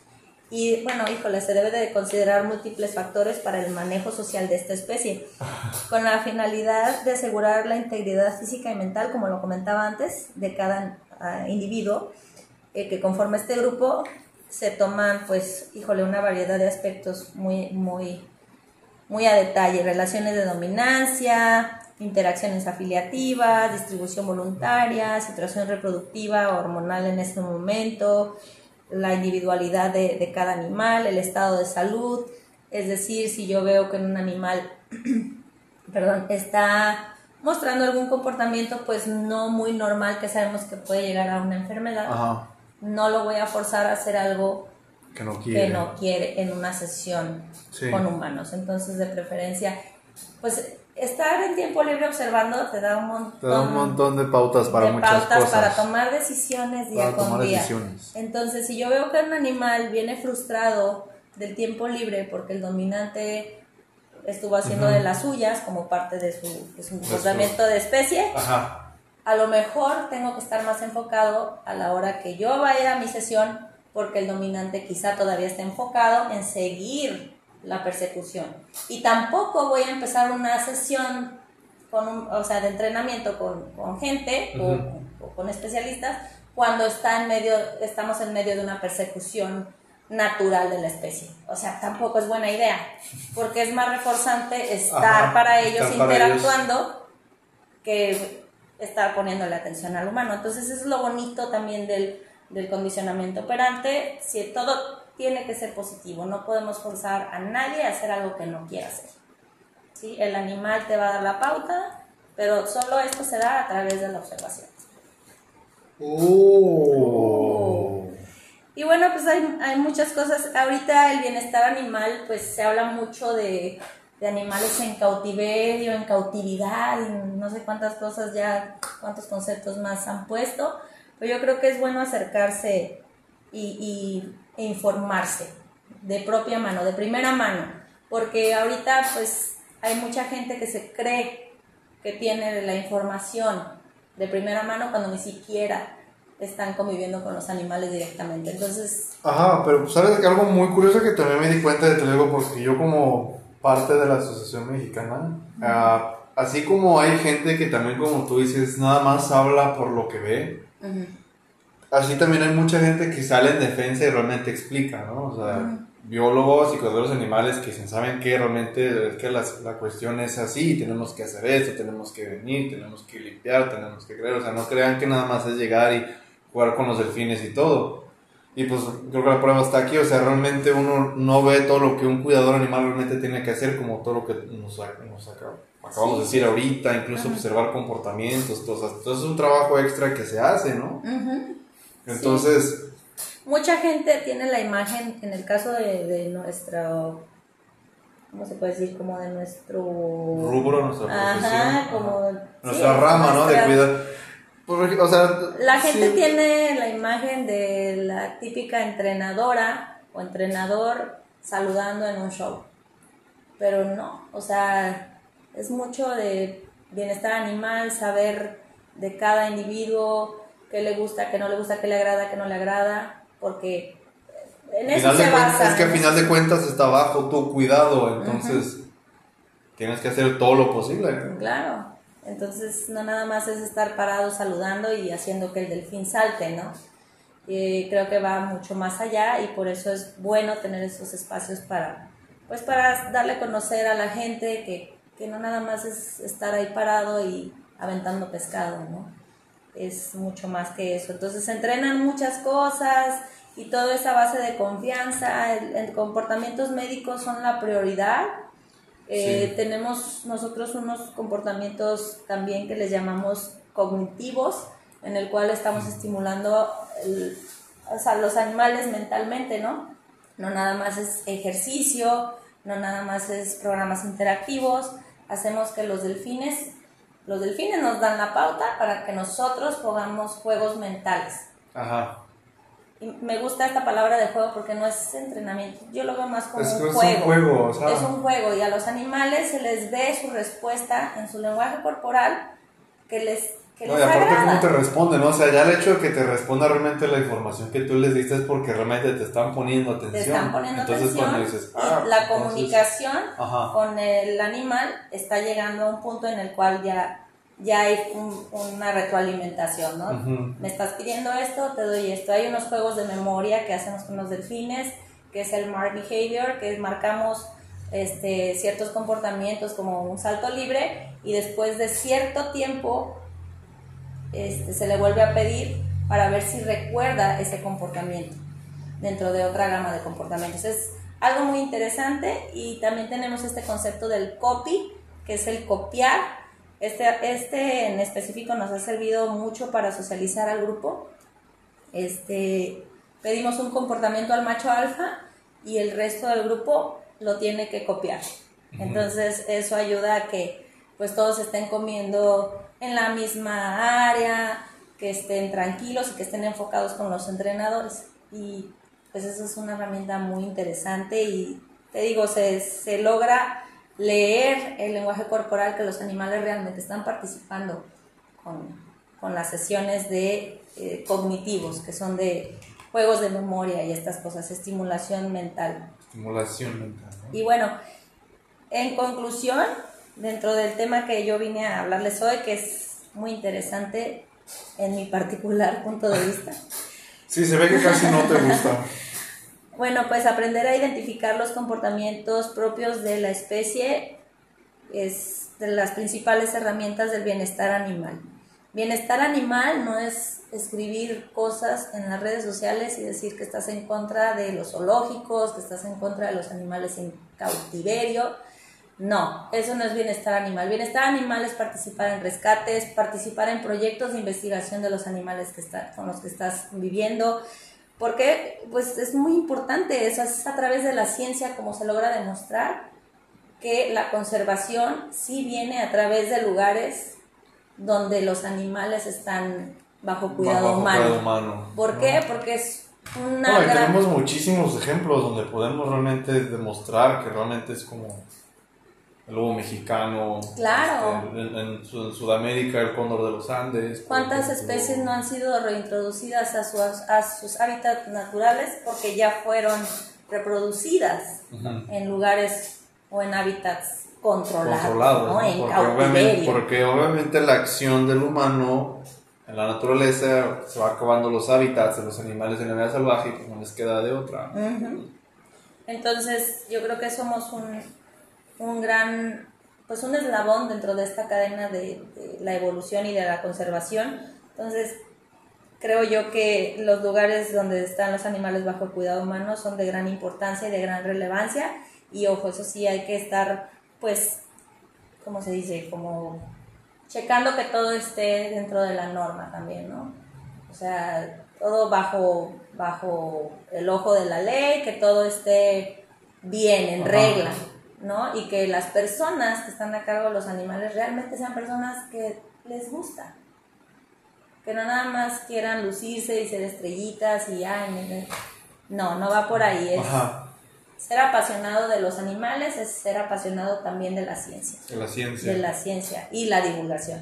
y bueno, híjole, se debe de considerar múltiples factores para el manejo social de esta especie, con la finalidad de asegurar la integridad física y mental, como lo comentaba antes, de cada ah, individuo eh, que conforma este grupo, se toman, pues, híjole, una variedad de aspectos muy, muy, muy a detalle, relaciones de dominancia, interacciones afiliativas, distribución voluntaria, situación reproductiva, hormonal en este momento, la individualidad de, de cada animal, el estado de salud, es decir, si yo veo que en un animal, perdón, está mostrando algún comportamiento pues no muy normal que sabemos que puede llegar a una enfermedad. No lo voy a forzar a hacer algo Que no quiere. que no quiere en una sesión Sí. con humanos. Entonces, de preferencia, pues estar en tiempo libre observando te da un montón, Te da un montón de pautas para de muchas pautas cosas. para tomar decisiones día Para con tomar día. decisiones. Entonces, si yo veo que un animal viene frustrado del tiempo libre porque el dominante estuvo haciendo de las suyas como parte de su, de su su- comportamiento de especie, Ajá. A lo mejor tengo que estar más enfocado a la hora que yo vaya a mi sesión porque el dominante quizá todavía está enfocado en seguir la persecución. Y tampoco voy a empezar una sesión con un- o sea, de entrenamiento con, con gente o- con especialistas cuando está en medio, estamos en medio de una persecución natural de la especie. O sea, tampoco es buena idea, porque es más reforzante estar Ajá, para ellos estar para ellos. interactuando que estar poniéndole atención al humano. Entonces eso es lo bonito también del, del condicionamiento operante, si todo tiene que ser positivo, no podemos forzar a nadie a hacer algo que no quiera hacer. ¿Sí? El animal te va a dar la pauta, pero solo esto se da a través de la observación. Oh. Y bueno, pues hay, hay muchas cosas. Ahorita el bienestar animal, pues se habla mucho de, de animales en cautiverio, en cautividad, y no sé cuántas cosas ya, cuántos conceptos más han puesto. Pero yo creo que es bueno acercarse y, y e informarse de propia mano, de primera mano, porque ahorita pues hay mucha gente que se cree que tiene la información de primera mano cuando ni siquiera están conviviendo con los animales directamente. Entonces... Ajá, pero sabes que algo muy curioso que también me di cuenta de Telego, porque yo como parte de la Asociación Mexicana, ah, así como hay gente que también, como tú dices, nada más habla por lo que ve, así también hay mucha gente que sale en defensa y realmente explica, ¿no? O sea, biólogos y cuidadores animales que saben que realmente es que la, la, cuestión es así, tenemos que hacer esto, tenemos que venir, tenemos que limpiar, tenemos que creer, o sea, no crean que nada más es llegar y jugar con los delfines y todo. Y pues creo que la prueba está aquí, o sea, realmente uno no ve todo lo que un cuidador animal realmente tiene que hacer, como todo lo que nos, nos acabamos de decir ahorita, incluso observar comportamientos, todo, o sea, todo es un trabajo extra que se hace, ¿no? Entonces... Sí. Mucha gente tiene la imagen, en el caso de, de nuestro, ¿cómo se puede decir? Como de nuestro... Rubro, nuestra profesión. Ajá, como... Nuestra sí, rama, ¿no? De cuidar. O sea, La gente sí. tiene la imagen de la típica entrenadora o entrenador saludando en un show. Pero no, o sea, es mucho de bienestar animal, saber de cada individuo, qué le gusta, qué no le gusta, qué le agrada, qué no le agrada, porque en eso se basa. es que a final de cuentas está bajo tu cuidado, entonces tienes que hacer todo lo posible. Claro, entonces no nada más es estar parado saludando y haciendo que el delfín salte, ¿no? Eh, creo que va mucho más allá y por eso es bueno tener esos espacios para, pues para darle a conocer a la gente que, que no nada más es estar ahí parado y aventando pescado, ¿no? Es mucho más que eso. Entonces se entrenan muchas cosas y toda esa base de confianza, el, el comportamientos médicos son la prioridad. Eh, Sí. Tenemos nosotros unos comportamientos también que les llamamos cognitivos, en el cual estamos estimulando el- o sea, los animales mentalmente, ¿no? No nada más es ejercicio, no nada más es programas interactivos, hacemos que los delfines, los delfines nos dan la pauta para que nosotros pongamos juegos mentales. Ajá. Me gusta esta palabra de juego porque no es entrenamiento, yo lo veo más como Es, un es juego. un. Es un juego y a los animales se les ve su respuesta en su lenguaje corporal que les, que No, y les aparte agrada. cómo te responden, ¿no? O sea, ya el hecho de que te responda realmente la información que tú les diste es porque realmente te están poniendo atención. Te están poniendo Entonces atención cuando dices, ah, la entonces- comunicación Ajá. con el animal está llegando a un punto en el cual ya, ya hay un- una retroalimentación, ¿no? Ujú. Me estás pidiendo esto, te doy esto. Hay unos juegos de memoria que hacemos con los delfines, que es el Mark Behavior, que marcamos este, ciertos comportamientos como un salto libre y después de cierto tiempo este, se le vuelve a pedir para ver si recuerda ese comportamiento dentro de otra gama de comportamientos. Es algo muy interesante y también tenemos este concepto del copy, que es el copiar. Este, este en específico nos ha servido mucho para socializar al grupo. Este, pedimos un comportamiento al macho alfa y el resto del grupo lo tiene que copiar. Entonces eso ayuda a que pues todos estén comiendo en la misma área, que estén tranquilos y que estén enfocados con los entrenadores. Y pues eso es una herramienta muy interesante y te digo, se, se logra leer el lenguaje corporal que los animales realmente están participando con, con las sesiones de eh, cognitivos, que son de juegos de memoria y estas cosas, estimulación mental. Estimulación mental. ¿no? Y bueno, en conclusión, dentro del tema que yo vine a hablarles hoy, que es muy interesante en mi particular punto de vista, Sí, se ve que casi no te gusta. bueno, pues aprender a identificar los comportamientos propios de la especie es de las principales herramientas del bienestar animal. Bienestar animal no es escribir cosas en las redes sociales y decir que estás en contra de los zoológicos, que estás en contra de los animales en cautiverio. No, eso no es bienestar animal. Bienestar animal es participar en rescates, participar en proyectos de investigación de los animales que con los que estás viviendo, Porque pues es muy importante, eso es a través de la ciencia como se logra demostrar que la conservación sí viene a través de lugares donde los animales están bajo cuidado, Bajo humano. cuidado humano, ¿Por ¿no? qué? Porque es una No, y gran- tenemos muchísimos ejemplos donde podemos realmente demostrar que realmente es como el lobo mexicano. Claro. este, en, en Sud- Sudamérica, el cóndor de los Andes. ¿Cuántas especies no han sido reintroducidas a sus, a sus hábitats naturales porque ya fueron reproducidas Ujú. en lugares o en hábitats controlados, controlados, ¿no? porque, obviamente, porque obviamente la acción del humano en la naturaleza se va acabando los hábitats de los animales en la vida salvaje y pues no les queda de otra. Entonces, yo creo que somos un, un gran, pues un eslabón dentro de esta cadena de, de la evolución y de la conservación. Entonces, creo yo que los lugares donde están los animales bajo cuidado humano son de gran importancia y de gran relevancia. Y ojo, eso sí, hay que estar, pues, ¿cómo se dice? Como checando que todo esté dentro de la norma también, ¿no? O sea, todo bajo, bajo el ojo de la ley, que todo esté bien, en Ajá. regla, ¿no? Y que las personas que están a cargo de los animales realmente sean personas que les gusta. Que no nada más quieran lucirse y ser estrellitas y ay, no, no va por ahí. Es Ajá, ser apasionado de los animales, es ser apasionado también de la ciencia, de la ciencia. de la ciencia y la divulgación.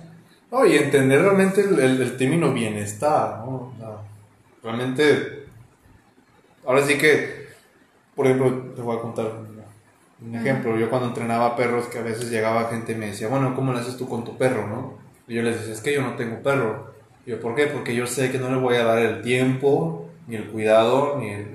No, y entender realmente el, el, el término bienestar, ¿no? O sea, realmente, ahora sí que, por ejemplo, te voy a contar un, ejemplo. Yo cuando entrenaba perros, que a veces llegaba gente y me decía, bueno, ¿cómo lo haces tú con tu perro, no? Y yo les decía, es que yo no tengo perro. Y yo, ¿por qué? Porque yo sé que no le voy a dar el tiempo, ni el cuidado, ni el-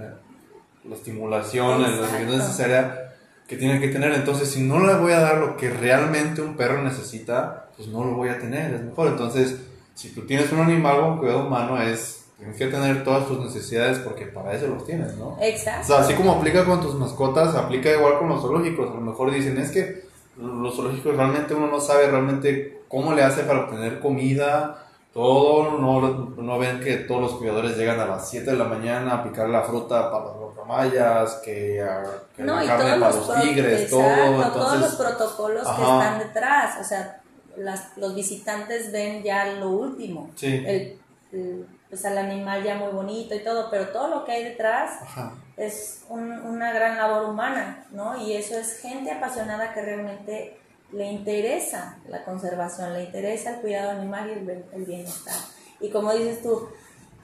la estimulación, la Exacto. ayuda necesaria que tiene que tener. Entonces, si no le voy a dar lo que realmente un perro necesita, pues no lo voy a tener, es mejor. Entonces, si tú tienes un animal con cuidado humano, es, tienes que tener todas tus necesidades porque para eso los tienes, ¿no? O Exacto. sea, así como aplica con tus mascotas, aplica igual con los zoológicos. A lo mejor dicen, es que los zoológicos realmente uno no sabe realmente cómo le hace para obtener comida, todo, no, no ven que todos los cuidadores llegan a las 7 de la mañana a picar la fruta para los rocamayas, que, a- que No, la carne para los, los tigres, exacto, todo. todos los Entonces, protocolos que están detrás, o sea, las, los visitantes ven ya lo último, Sí. el, el- pues al animal ya muy bonito y todo, pero todo lo que hay detrás ajá. es un- una gran labor humana, ¿no? Y eso es gente apasionada que realmente le interesa la conservación, le interesa el cuidado animal y el, el bienestar. Y como dices tú,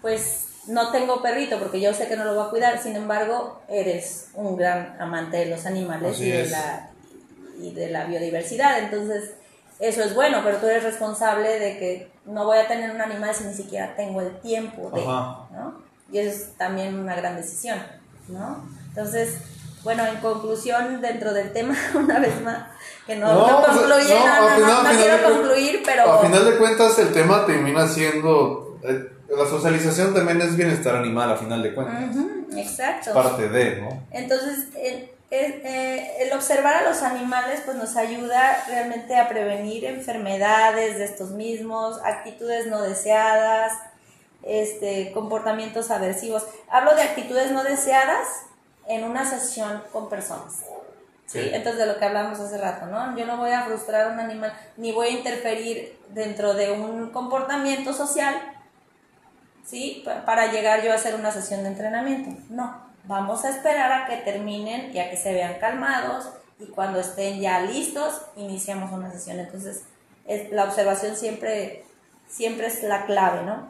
pues no tengo perrito porque yo sé que no lo voy a cuidar, sin embargo, eres un gran amante de los animales Así y de, es. la, y de la biodiversidad, entonces eso es bueno, pero tú eres responsable de que no voy a tener un animal si ni siquiera tengo el tiempo de, Ajá. ¿no? Y eso es también una gran decisión, ¿no? Entonces, bueno, en conclusión, dentro del tema, una vez más, que no, no, No, concluye, no, no, final- quiero de concluir, pero... A final de cuentas, el tema termina siendo. eh, la socialización también es bienestar animal, a final de cuentas. Ujú, exacto. Parte de, ¿no? Entonces, eh, el observar a los animales pues nos ayuda realmente a prevenir enfermedades de estos mismos, actitudes no deseadas, este, comportamientos aversivos. Hablo de actitudes no deseadas en una sesión con personas. ¿sí? Sí. Entonces, de lo que hablamos hace rato, ¿no? Yo no voy a frustrar a un animal, ni voy a interferir dentro de un comportamiento social, ¿sí? Pa- Para llegar yo a hacer una sesión de entrenamiento. No, vamos a esperar a que terminen y a que se vean calmados y cuando estén ya listos, iniciamos una sesión. Entonces, es, la observación siempre, siempre es la clave, ¿no?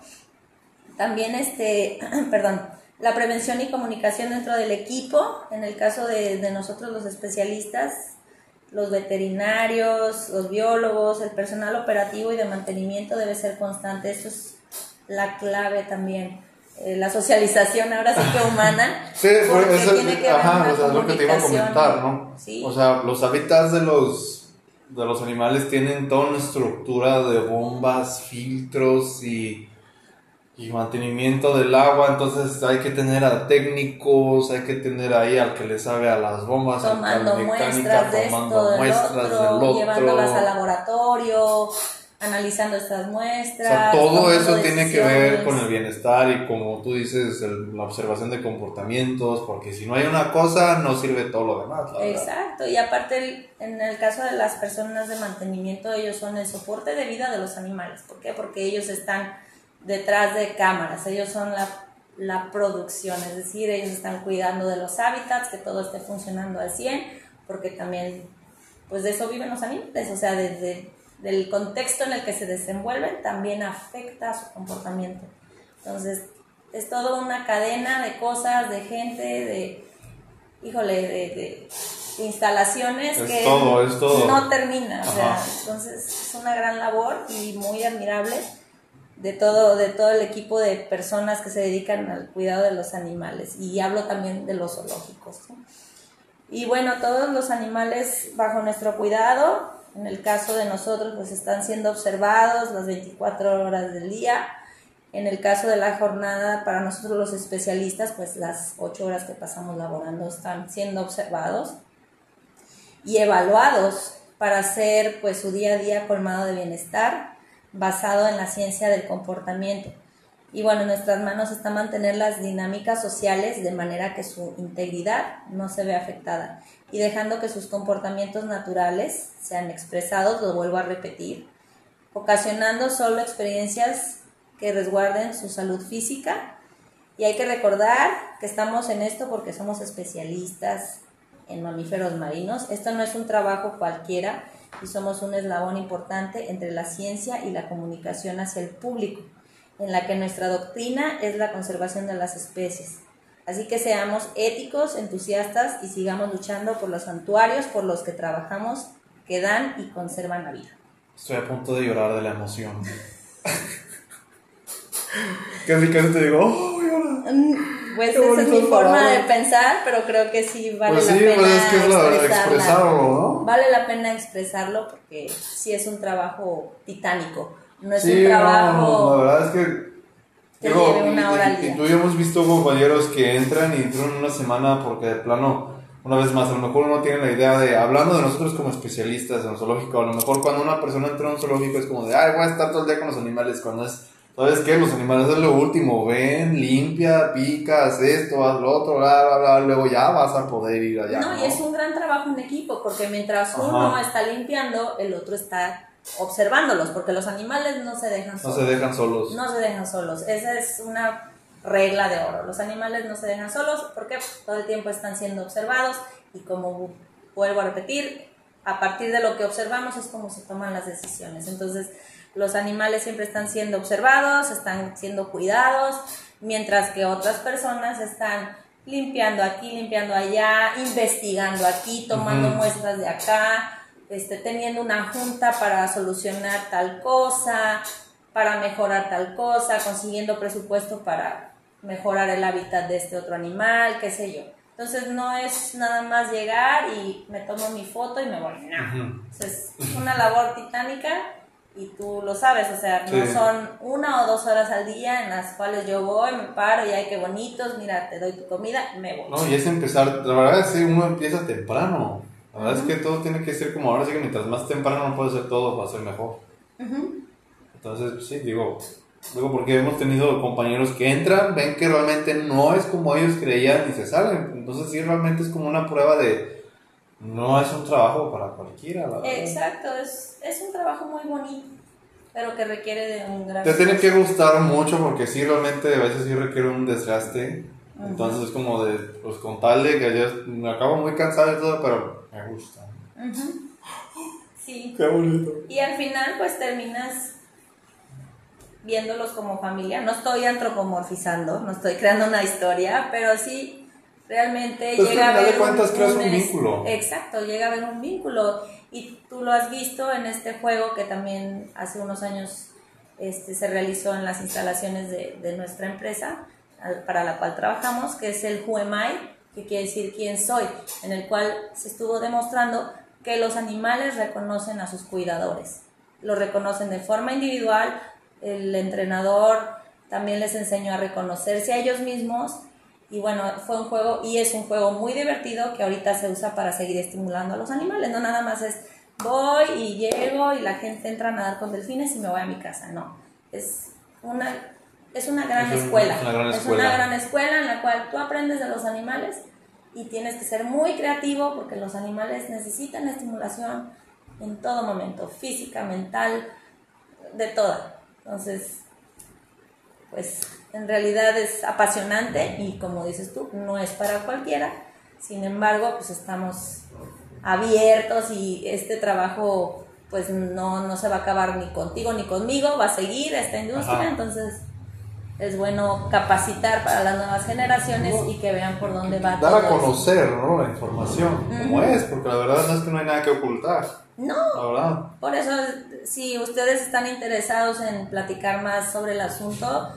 También, este, perdón, la prevención y comunicación dentro del equipo, en el caso de, de nosotros los especialistas, los veterinarios, los biólogos, el personal operativo y de mantenimiento debe ser constante. Esto es la clave también. Eh, la socialización ahora sí que humana. Sí, porque eso, tiene que ajá, una o sea, es lo que te iba a comentar, ¿no? Sí. O sea, los hábitats de los, de los animales tienen toda una estructura de bombas, filtros y, y mantenimiento del agua, entonces hay que tener a técnicos, hay que tener ahí al que le sabe a las bombas, al tomando mecánica, muestras de tomando esto, del muestras otro, del otro. llevándolas al laboratorio, analizando estas O muestras. sea, todo eso tiene que ver con el bienestar y como tú dices, el- la observación de comportamientos, porque si no hay una cosa, no sirve todo lo demás. la verdad. Exacto, y aparte el- en el caso de las personas de mantenimiento, ellos son el soporte de vida de los animales. ¿Por qué? Porque ellos están detrás de cámaras, ellos son la, la producción, es decir, ellos están cuidando de los hábitats, que todo esté funcionando al 100, porque también, pues de eso viven los animales, o sea, desde del contexto en el que se desenvuelven también afecta a su comportamiento. Entonces, es toda una cadena de cosas, de gente, de, híjole, de, de instalaciones Es que todo, es todo. no termina. O sea, entonces es una gran labor y muy admirable de todo, de todo el equipo de personas que se dedican al cuidado de los animales. Y hablo también de los zoológicos. Y bueno, todos los animales bajo nuestro cuidado, en el caso de nosotros, pues están siendo observados las 24 horas del día. En el caso de la jornada, para nosotros los especialistas, pues las 8 horas que pasamos laborando están siendo observados y evaluados para hacer pues su día a día colmado de bienestar basado en la ciencia del comportamiento. Y bueno, en nuestras manos está mantener las dinámicas sociales de manera que su integridad no se vea afectada y dejando que sus comportamientos naturales sean expresados, lo vuelvo a repetir, ocasionando solo experiencias que resguarden su salud física. Y hay que recordar que estamos en esto porque somos especialistas en mamíferos marinos. Esto no es un trabajo cualquiera y somos un eslabón importante entre la ciencia y la comunicación hacia el público, en la que nuestra doctrina es la conservación de las especies. Así que seamos éticos, entusiastas y sigamos luchando por los santuarios por los que trabajamos que dan y conservan la vida. Estoy a punto de llorar de la emoción. casi casi te digo, oh, llora. Mm, Pues Qué esa es mi forma de palabras. pensar, pero creo que sí vale Pues la sí, pena pues es que es la expresarlo, ¿no? Vale la pena expresarlo porque sí es un trabajo titánico. No es Sí, un no, trabajo. no, la verdad es que. que digo, una hora y, y tú y hemos visto compañeros que entran y duran una semana porque de plano, una vez más, a lo mejor uno tiene la idea de, hablando de nosotros como especialistas en zoológico, a lo mejor cuando una persona entra a un zoológico es como de, ay, voy a estar todo el día con los animales, cuando es, ¿sabes qué? Los animales es lo último, ven, limpia, pica, haz esto, haz lo otro, bla, bla, bla, luego ya vas a poder ir allá. no, y es un gran trabajo en equipo porque mientras Ajá. uno está limpiando, el otro está observándolos porque los animales no se dejan No solos. se dejan solos. No se dejan solos. Esa es una regla de oro. Los animales no se dejan solos porque todo el tiempo están siendo observados y como vuelvo a repetir, a partir de lo que observamos es como se toman las decisiones. Entonces, los animales siempre están siendo observados, están siendo cuidados, mientras que otras personas están limpiando aquí, limpiando allá, investigando aquí, tomando muestras de acá, este, teniendo una junta para solucionar tal cosa, para mejorar tal cosa, consiguiendo presupuesto para mejorar el hábitat de este otro animal, qué sé yo. Entonces no es nada más llegar y me tomo mi foto y me voy. No. Ujú. O sea, es una labor titánica y tú lo sabes, o sea, no Sí. son una o dos horas al día en las cuales yo voy, me paro y ay, qué bonitos, mira, te doy tu comida, me voy. No, y es empezar, la verdad es que uno empieza temprano. La verdad es que todo tiene que ser como ahora sí que mientras más temprano uno puede hacer todo, va a ser mejor. Ujú. Entonces, pues sí, digo, digo porque hemos tenido compañeros que entran, ven que realmente no es como ellos creían y se salen. Entonces sí, realmente es como una prueba de, no es un trabajo para cualquiera, la. Exacto, es, es un trabajo muy bonito, pero que requiere de un gran... Te tiene que gustar mucho porque sí, realmente a veces sí requiere un desgaste. Entonces es como de, pues con tal de que yo me acabo muy cansado y todo, pero me gusta. Ujú. Sí. Qué bonito. Y al final pues terminas viéndolos como familia. No estoy antropomorfizando, no estoy creando una historia, pero sí realmente Pues, llega a final de haber cuentas, creas un vínculo. Exacto, llega a haber un vínculo. Y tú lo has visto en este juego que también hace unos años este, se realizó en las instalaciones de, de nuestra empresa para la cual trabajamos, que es el Who Am I, que quiere decir quién soy, en el cual se estuvo demostrando que los animales reconocen a sus cuidadores. Lo reconocen de forma individual, el entrenador también les enseñó a reconocerse a ellos mismos y bueno, fue un juego y es un juego muy divertido que ahorita se usa para seguir estimulando a los animales, no nada más es voy y llego y la gente entra a nadar con delfines y me voy a mi casa. No, es una, es una gran Es un- escuela. una gran es una gran escuela en la cual tú aprendes de los animales y tienes que ser muy creativo porque los animales necesitan estimulación en todo momento, física, mental, de toda. Entonces, pues en realidad es apasionante y como dices tú, no es para cualquiera. Sin embargo, pues estamos abiertos y este trabajo pues no, no se va a acabar ni contigo ni conmigo, va a seguir esta industria, Ajá. entonces es bueno capacitar para las nuevas generaciones y que vean por dónde va Dar a conocer, ¿no? La información, como es, porque la verdad no es que no hay nada que ocultar, No, la verdad. Por eso, si ustedes están interesados en platicar más sobre el asunto,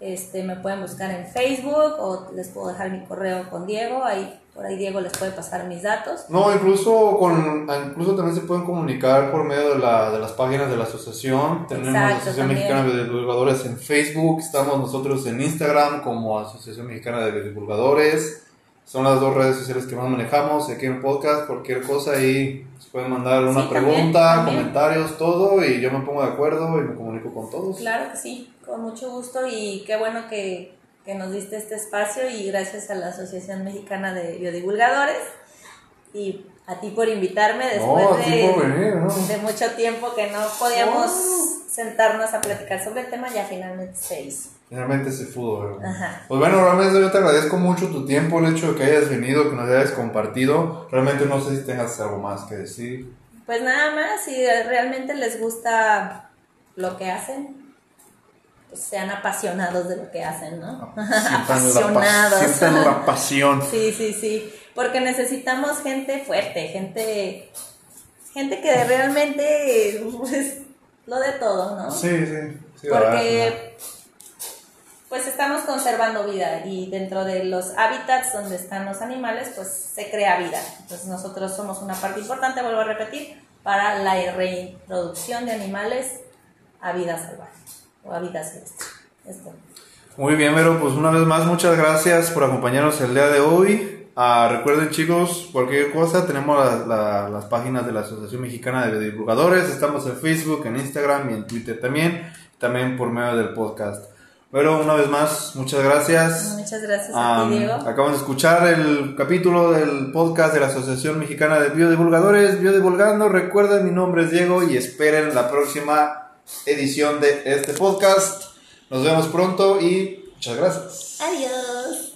este, me pueden buscar en Facebook o les puedo dejar mi correo con Diego. Ahí, por ahí Diego les puede pasar mis datos. No, incluso con incluso también se pueden comunicar por medio de, la, de las páginas de la asociación. Tenemos la Exacto, Asociación también. Mexicana de Divulgadores en Facebook, estamos nosotros en Instagram como Asociación Mexicana de Divulgadores. Son las dos redes sociales que más manejamos. Aquí en el podcast, cualquier cosa ahí se pueden mandar una Sí, también, pregunta, también. comentarios, todo y yo me pongo de acuerdo y me comunico con todos. Claro que sí, con mucho gusto y qué bueno que, que nos diste este espacio y gracias a la Asociación Mexicana de Biodivulgadores y a ti por invitarme después No, de, venir, ¿no? de mucho tiempo que no podíamos Oh. sentarnos a platicar sobre el tema, ya finalmente se hizo. Finalmente se pudo. Pues bueno, realmente yo te agradezco mucho tu tiempo, el hecho de que hayas venido, que nos hayas compartido. Realmente no sé si tengas algo más que decir. Pues nada más, si realmente les gusta lo que hacen, pues sean apasionados de lo que hacen, ¿no? apasionados. Sientan la pasión. Sí, sí, sí, porque necesitamos gente fuerte, gente, gente que realmente pues, lo de todo, ¿no? Sí, sí. sí porque pues estamos conservando vida y dentro de los hábitats donde están los animales pues se crea vida. Entonces nosotros somos una parte importante, vuelvo a repetir, para la reintroducción de animales a vida salvaje o silvestre. Esto. Muy bien, Vero, pues una vez más muchas gracias por acompañarnos el día de hoy. Ah, recuerden chicos, cualquier cosa, tenemos la- la- las páginas de la Asociación Mexicana de Divulgadores, estamos en Facebook, en Instagram y en Twitter también, también por medio del podcast. Vero, una vez más, muchas gracias. Muchas gracias a ti, Diego. acaban de escuchar el capítulo del podcast de la Asociación Mexicana de Biodivulgadores, Biodivulgando. Recuerden, mi nombre es Diego y esperen la próxima edición de este podcast. Nos vemos pronto y muchas gracias. Adiós.